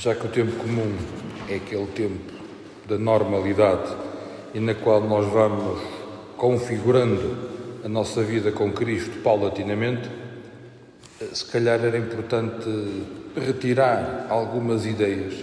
já que o tempo comum é aquele tempo da normalidade e na qual nós vamos configurando a nossa vida com Cristo paulatinamente, se calhar era importante retirar algumas ideias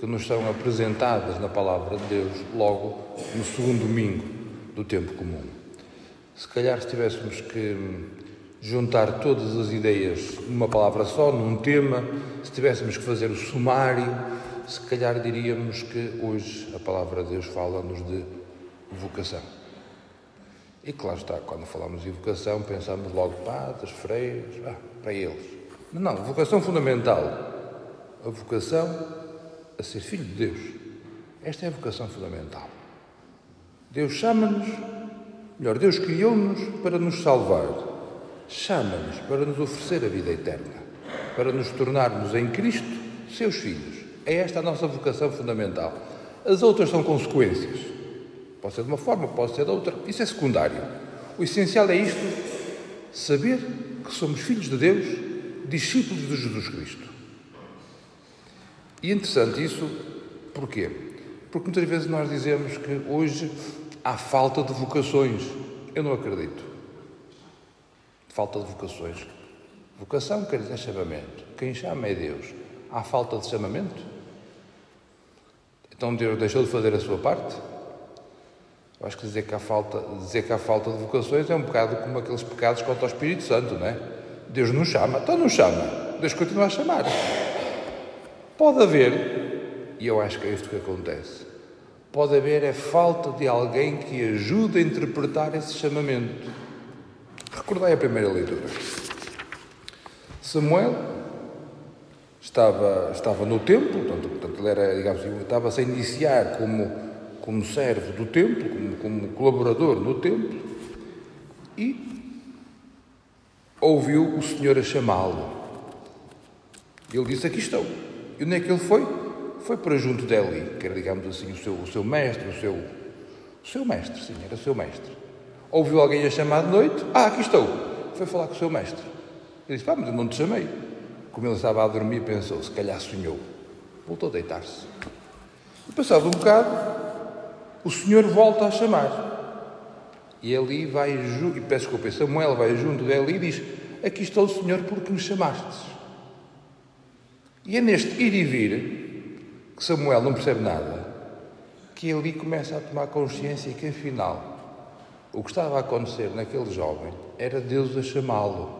que nos são apresentadas na palavra de Deus logo no segundo domingo do tempo comum. Se calhar se tivéssemos que juntar todas as ideias numa palavra só, num tema, se tivéssemos que fazer o sumário, se calhar diríamos que hoje a palavra de Deus fala-nos de vocação. E claro está, quando falamos de vocação, pensamos logo padres, freios, ah, para eles. Não, vocação fundamental. A vocação a ser filho de Deus. Esta é a vocação fundamental. Deus chama-nos, melhor, Deus criou-nos para nos salvar chama-nos para nos oferecer a vida eterna, para nos tornarmos em Cristo seus filhos. É esta a nossa vocação fundamental. As outras são consequências. Pode ser de uma forma, pode ser de outra. Isso é secundário. O essencial é isto: saber que somos filhos de Deus, discípulos de Jesus Cristo. E interessante isso, porquê? Porque muitas vezes nós dizemos que hoje há falta de vocações. Eu não acredito falta de vocações. Vocação quer dizer chamamento. Quem chama é Deus. Há falta de chamamento? Então Deus deixou de fazer a sua parte? Eu acho que dizer que há falta, dizer que há falta de vocações é um bocado como aqueles pecados contra o Espírito Santo, não é? Deus não chama, então não chama. Deus continua a chamar. Pode haver, e eu acho que é isto que acontece, pode haver é falta de alguém que ajude a interpretar esse chamamento. Recordai a primeira leitura. Samuel estava, estava no templo, portanto, portanto ele era, digamos estava-se a iniciar como, como servo do templo, como, como colaborador no templo, e ouviu o Senhor a chamá-lo. Ele disse: Aqui estou. E onde é que ele foi? Foi para junto dele, que era, digamos assim, o seu, o seu mestre, o seu, o seu mestre, sim, era o seu mestre ouviu alguém a chamar de noite, ah, aqui estou. Foi falar com o seu mestre. Ele disse, pá, mas eu não te chamei. Como ele estava a dormir, pensou, se calhar sonhou. Voltou a deitar-se. E passado um bocado, o Senhor volta a chamar. E ali vai, e peço desculpa, Samuel vai junto dele e diz, aqui está o Senhor porque me chamastes. E é neste ir e vir, que Samuel não percebe nada, que ali começa a tomar consciência que afinal o que estava a acontecer naquele jovem era Deus a chamá-lo.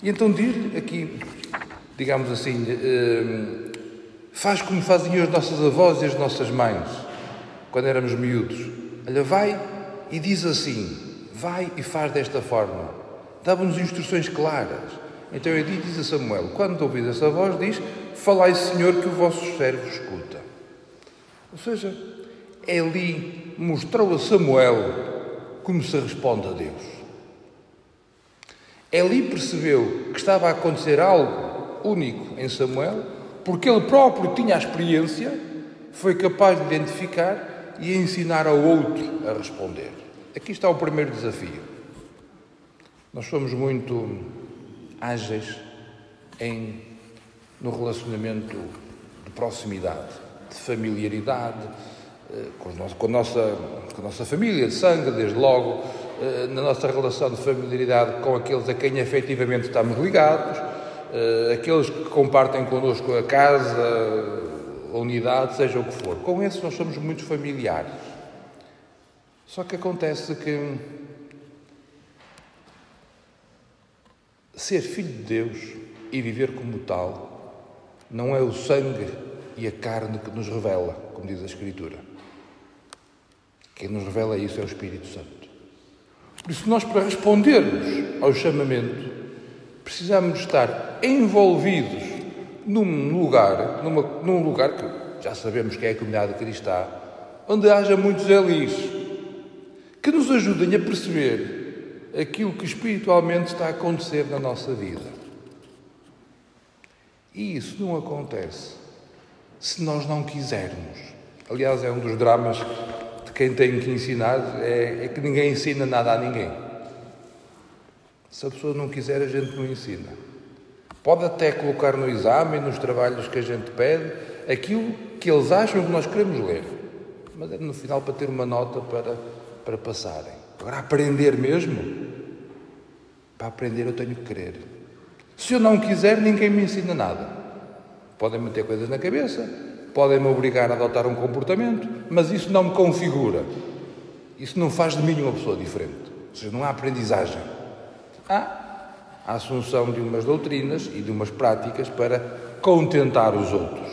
E então diz-lhe aqui, digamos assim, eh, faz como faziam as nossas avós e as nossas mães, quando éramos miúdos. Olha, vai e diz assim, vai e faz desta forma. Dava-nos instruções claras. Então ele diz a Samuel, quando ouvis essa voz, diz, falai, Senhor, que o vosso servo escuta. Ou seja, Eli mostrou a Samuel como se responde a Deus. Eli percebeu que estava a acontecer algo único em Samuel, porque ele próprio tinha a experiência, foi capaz de identificar e ensinar ao outro a responder. Aqui está o primeiro desafio. Nós somos muito ágeis em, no relacionamento de proximidade, de familiaridade, com, com, a nossa, com a nossa família de sangue, desde logo, eh, na nossa relação de familiaridade com aqueles a quem efetivamente estamos ligados, eh, aqueles que compartem connosco a casa, a unidade, seja o que for. Com esses nós somos muito familiares. Só que acontece que ser filho de Deus e viver como tal não é o sangue e a carne que nos revela, como diz a Escritura. Quem nos revela isso é o Espírito Santo. Por isso, nós, para respondermos ao chamamento, precisamos estar envolvidos num lugar, numa, num lugar que já sabemos que é a comunidade cristã, onde haja muitos elis que nos ajudem a perceber aquilo que espiritualmente está a acontecer na nossa vida. E isso não acontece se nós não quisermos. Aliás, é um dos dramas quem tem que ensinar é, é, que ninguém ensina nada a ninguém. Se a pessoa não quiser, a gente não ensina. pode até colocar no exame, nos trabalhos que a gente pede, aquilo que eles acham que nós queremos ler. Mas é no final para ter uma nota para, para passarem. Agora, aprender mesmo, para aprender eu tenho que querer. Se eu não quiser, ninguém me ensina nada. Podem meter coisas na cabeça, podem me obrigar a adotar um comportamento, mas isso não me configura. Isso não faz de mim uma pessoa diferente. Ou seja, não há aprendizagem. Há a assunção de umas doutrinas e de umas práticas para contentar os outros.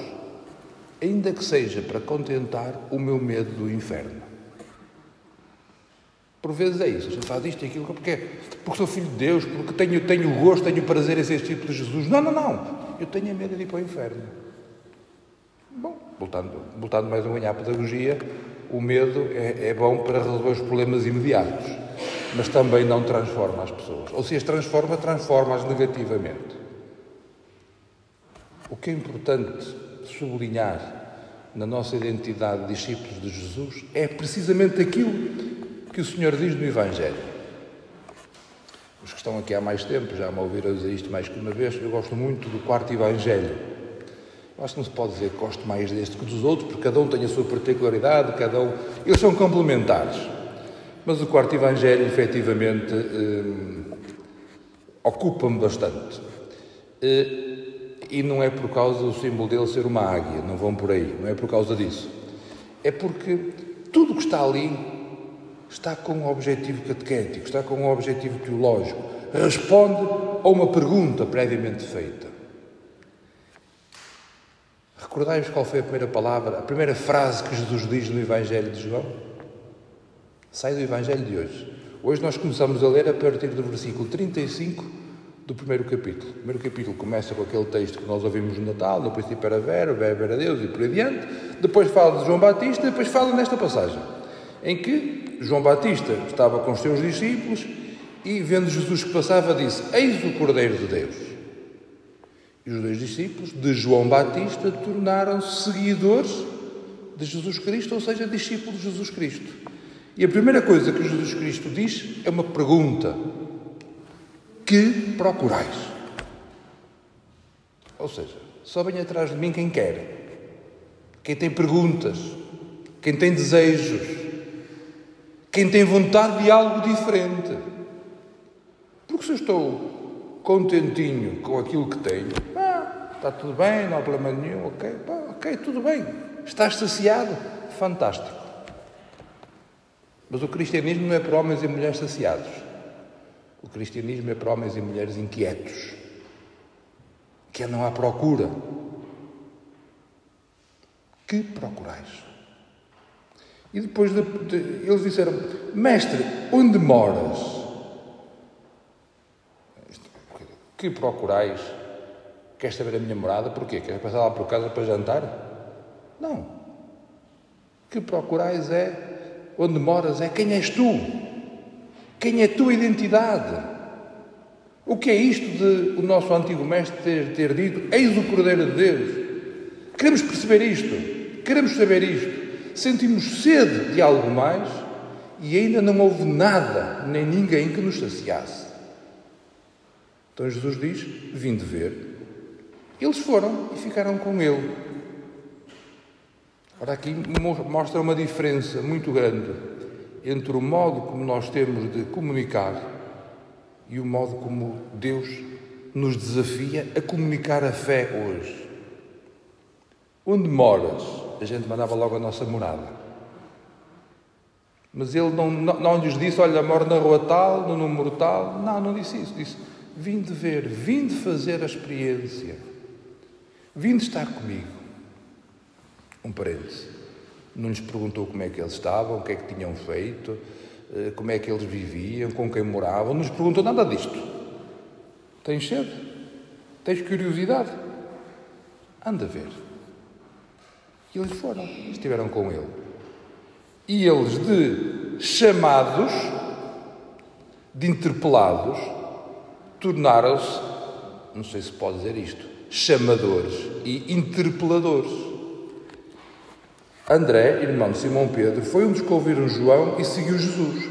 Ainda que seja para contentar o meu medo do inferno. Por vezes é isso, gente faz isto e aquilo, porque, porque sou filho de Deus, porque tenho, tenho gosto, tenho prazer em ser tipo de Jesus. Não, não, não. Eu tenho medo de ir para o inferno. Bom, voltando, voltando mais um ganhar à pedagogia, o medo é, é bom para resolver os problemas imediatos, mas também não transforma as pessoas. Ou se as transforma, transforma-as negativamente. O que é importante sublinhar na nossa identidade de discípulos de Jesus é precisamente aquilo que o Senhor diz no Evangelho. Os que estão aqui há mais tempo já me ouviram dizer isto mais que uma vez. Eu gosto muito do quarto Evangelho. Acho que não se pode dizer que gosto mais deste que dos outros, porque cada um tem a sua particularidade, cada um. Eles são complementares. Mas o quarto Evangelho, efetivamente, eh, ocupa-me bastante. Eh, e não é por causa do símbolo dele ser uma águia, não vão por aí, não é por causa disso. É porque tudo o que está ali está com um objetivo catequético, está com um objetivo teológico, responde a uma pergunta previamente feita. Recordai-vos qual foi a primeira palavra, a primeira frase que Jesus diz no Evangelho de João? Sai do Evangelho de hoje. Hoje nós começamos a ler a partir do versículo 35 do primeiro capítulo. O primeiro capítulo começa com aquele texto que nós ouvimos no Natal, no princípio era Vera, o era Deus e por aí adiante. Depois fala de João Batista, depois fala nesta passagem, em que João Batista estava com os seus discípulos e, vendo Jesus que passava, disse: Eis o Cordeiro de Deus. E os dois discípulos de João Batista tornaram-se seguidores de Jesus Cristo, ou seja, discípulos de Jesus Cristo. E a primeira coisa que Jesus Cristo diz é uma pergunta: Que procurais? Ou seja, só vem atrás de mim quem quer, quem tem perguntas, quem tem desejos, quem tem vontade de algo diferente. Porque se eu estou contentinho com aquilo que tenho, ah, está tudo bem, não há problema nenhum, ok, pá, ok, tudo bem. Estás saciado? Fantástico. Mas o cristianismo não é para homens e mulheres saciados. O cristianismo é para homens e mulheres inquietos, que andam à procura. Que procurais? E depois de, de, eles disseram: Mestre, onde moras? Que procurais? Queres saber a minha morada? Porquê? Queres passar lá por casa para jantar? Não. Que procurais é onde moras, é quem és tu. Quem é a tua identidade? O que é isto de o nosso antigo mestre ter, ter dito? Eis o Cordeiro de Deus. Queremos perceber isto. Queremos saber isto sentimos sede de algo mais e ainda não houve nada, nem ninguém que nos saciasse. Então Jesus diz: Vim de ver. Eles foram e ficaram com ele. Ora, aqui mostra uma diferença muito grande entre o modo como nós temos de comunicar e o modo como Deus nos desafia a comunicar a fé hoje. Onde moras? a gente mandava logo a nossa morada. Mas ele não, não, não lhes disse, olha, moro na rua tal, no número tal. Não, não disse isso. Disse, vim de ver, vim de fazer a experiência. Vim de estar comigo. Um parêntese. Não lhes perguntou como é que eles estavam, o que é que tinham feito, eh, como é que eles viviam, com quem moravam. Não lhes perguntou nada disto. Tens sede? Tens curiosidade? Anda a ver. E eles foram, estiveram com ele. E eles, de chamados, de interpelados, tornaram-se, não sei se pode dizer isto, chamadores e interpeladores. André, irmão de Simão Pedro, foi um dos que ouviram João e seguiu Jesus.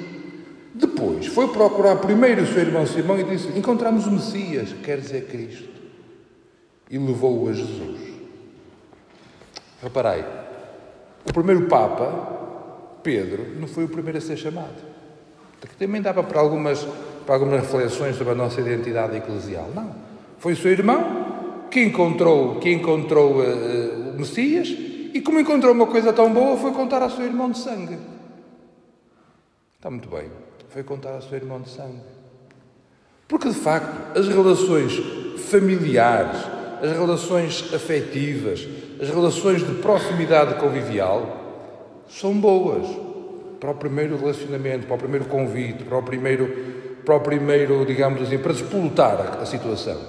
Depois foi procurar primeiro o seu irmão Simão e disse: Encontramos o Messias, quer dizer Cristo. e levou-o a Jesus. Reparei, o primeiro Papa, Pedro, não foi o primeiro a ser chamado. Também dava para algumas, para algumas reflexões sobre a nossa identidade eclesial. Não. Foi o seu irmão que encontrou, que encontrou uh, o Messias e, como encontrou uma coisa tão boa, foi contar ao seu irmão de sangue. Está muito bem. Foi contar ao seu irmão de sangue. Porque, de facto, as relações familiares, as relações afetivas, as relações de proximidade convivial são boas para o primeiro relacionamento, para o primeiro convite, para o primeiro, para o primeiro digamos assim, para despolutar a situação.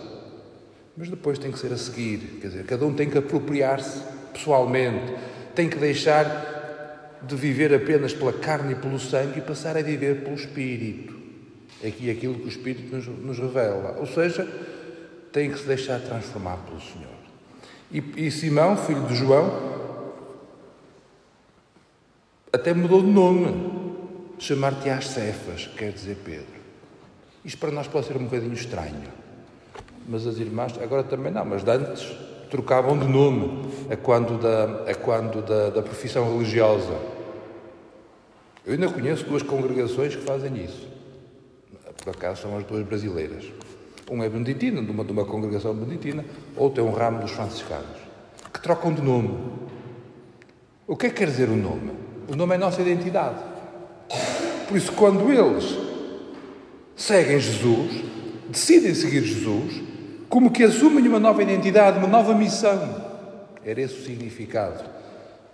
Mas depois tem que ser a seguir, quer dizer, cada um tem que apropriar-se pessoalmente, tem que deixar de viver apenas pela carne e pelo sangue e passar a viver pelo Espírito. É aqui aquilo que o Espírito nos, nos revela. Ou seja, tem que se deixar transformar pelo Senhor. E, e Simão, filho de João, até mudou de nome. Chamar-te-ás Cefas, quer dizer Pedro. Isto para nós pode ser um bocadinho estranho. Mas as irmãs, agora também não, mas antes trocavam de nome a quando da, a quando da, da profissão religiosa. Eu ainda conheço duas congregações que fazem isso. Por acaso são as duas brasileiras. Um é beneditina, de uma, de uma congregação beneditina, outro é um ramo dos franciscanos, que trocam de nome. O que é que quer dizer o nome? O nome é a nossa identidade. Por isso, quando eles seguem Jesus, decidem seguir Jesus, como que assumem uma nova identidade, uma nova missão. Era esse o significado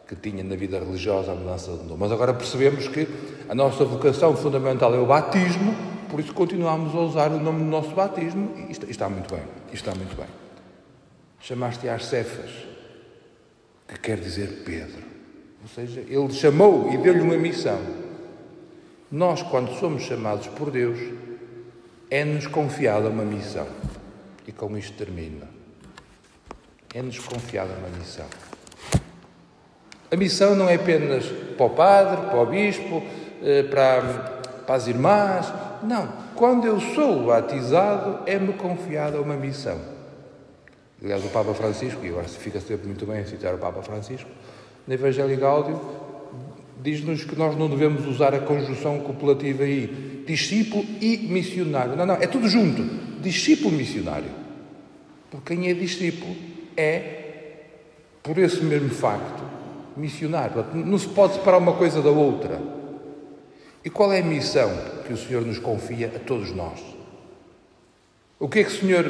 que tinha na vida religiosa a mudança de nome. Mas agora percebemos que a nossa vocação fundamental é o batismo, por isso continuamos a usar o nome do nosso batismo e está, muito bem. Está muito bem. Chamaste as Cefas, que quer dizer Pedro. Ou seja, ele chamou e deu-lhe uma missão. Nós, quando somos chamados por Deus, é-nos confiada uma missão. E com isto termina. É-nos confiada uma missão. A missão não é apenas para o padre, para o bispo, eh, para, para as irmãs, não, quando eu sou batizado, é-me confiada uma missão. Aliás, o Papa Francisco, e agora fica sempre muito bem a citar o Papa Francisco, no Evangelho Gáudio, diz-nos que nós não devemos usar a conjunção copulativa aí, discípulo e missionário. Não, não, é tudo junto. Discípulo missionário. Porque quem é discípulo é, por esse mesmo facto, missionário. Não se pode separar uma coisa da outra. E qual é a missão que o Senhor nos confia a todos nós? O que é que o Senhor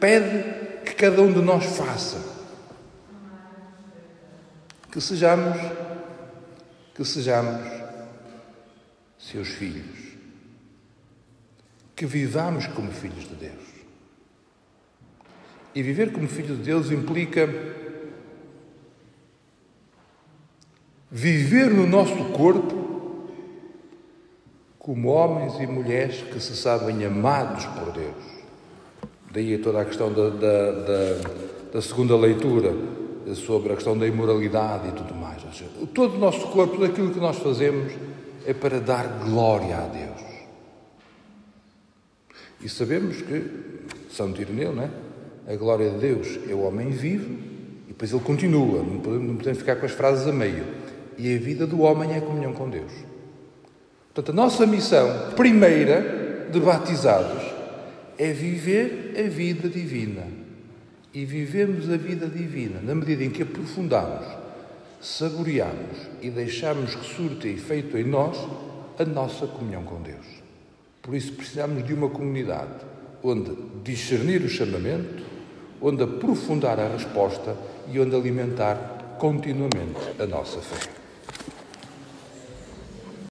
pede que cada um de nós faça? Que sejamos, que sejamos seus filhos. Que vivamos como filhos de Deus. E viver como filho de Deus implica viver no nosso corpo como homens e mulheres que se sabem amados por Deus. Daí toda a questão da, da, da, da segunda leitura sobre a questão da imoralidade e tudo mais. Seja, todo o nosso corpo, tudo aquilo que nós fazemos é para dar glória a Deus. E sabemos que, Santo Ireneu, não é? a glória de Deus é o homem vivo, e depois ele continua, não podemos, não podemos ficar com as frases a meio. E a vida do homem é a comunhão com Deus. Portanto, a nossa missão primeira de batizados é viver a vida divina. E vivemos a vida divina na medida em que aprofundamos, saboreamos e deixamos que surta efeito em nós a nossa comunhão com Deus. Por isso precisamos de uma comunidade onde discernir o chamamento, onde aprofundar a resposta e onde alimentar continuamente a nossa fé.